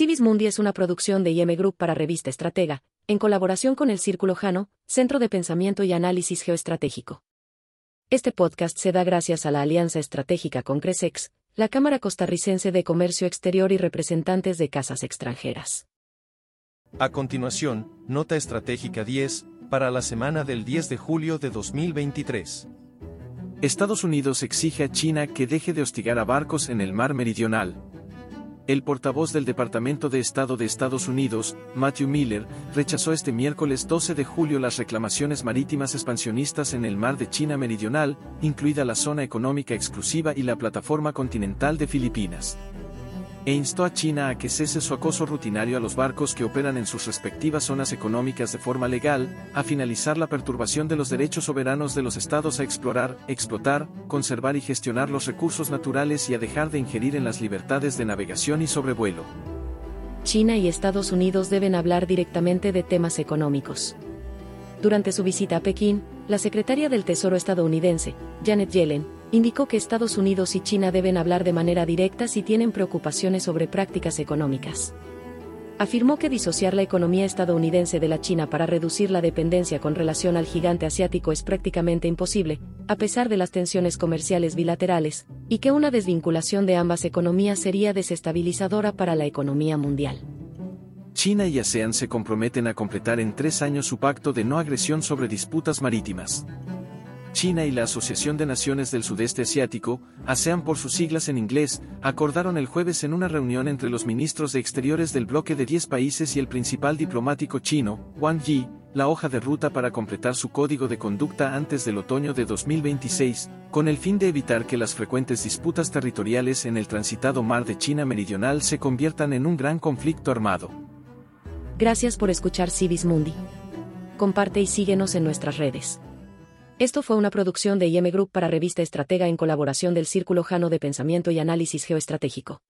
Civis Mundi es una producción de IM Group para Revista Estratega, en colaboración con el Círculo Jano, Centro de Pensamiento y Análisis Geoestratégico. Este podcast se da gracias a la alianza estratégica con Cresex, la Cámara Costarricense de Comercio Exterior y representantes de casas extranjeras. A continuación, Nota Estratégica 10, para la semana del 10 de julio de 2023. Estados Unidos exige a China que deje de hostigar a barcos en el mar meridional, el portavoz del Departamento de Estado de Estados Unidos, Matthew Miller, rechazó este miércoles 12 de julio las reclamaciones marítimas expansionistas en el mar de China Meridional, incluida la zona económica exclusiva y la plataforma continental de Filipinas e instó a China a que cese su acoso rutinario a los barcos que operan en sus respectivas zonas económicas de forma legal, a finalizar la perturbación de los derechos soberanos de los estados a explorar, explotar, conservar y gestionar los recursos naturales y a dejar de ingerir en las libertades de navegación y sobrevuelo. China y Estados Unidos deben hablar directamente de temas económicos. Durante su visita a Pekín, la secretaria del Tesoro estadounidense, Janet Yellen, indicó que Estados Unidos y China deben hablar de manera directa si tienen preocupaciones sobre prácticas económicas. Afirmó que disociar la economía estadounidense de la China para reducir la dependencia con relación al gigante asiático es prácticamente imposible, a pesar de las tensiones comerciales bilaterales, y que una desvinculación de ambas economías sería desestabilizadora para la economía mundial. China y ASEAN se comprometen a completar en tres años su pacto de no agresión sobre disputas marítimas. China y la Asociación de Naciones del Sudeste Asiático, ASEAN por sus siglas en inglés, acordaron el jueves en una reunión entre los ministros de Exteriores del bloque de 10 países y el principal diplomático chino, Wang Yi, la hoja de ruta para completar su código de conducta antes del otoño de 2026, con el fin de evitar que las frecuentes disputas territoriales en el transitado mar de China Meridional se conviertan en un gran conflicto armado. Gracias por escuchar Civis Mundi. Comparte y síguenos en nuestras redes. Esto fue una producción de IM Group para Revista Estratega en colaboración del Círculo Jano de Pensamiento y Análisis Geoestratégico.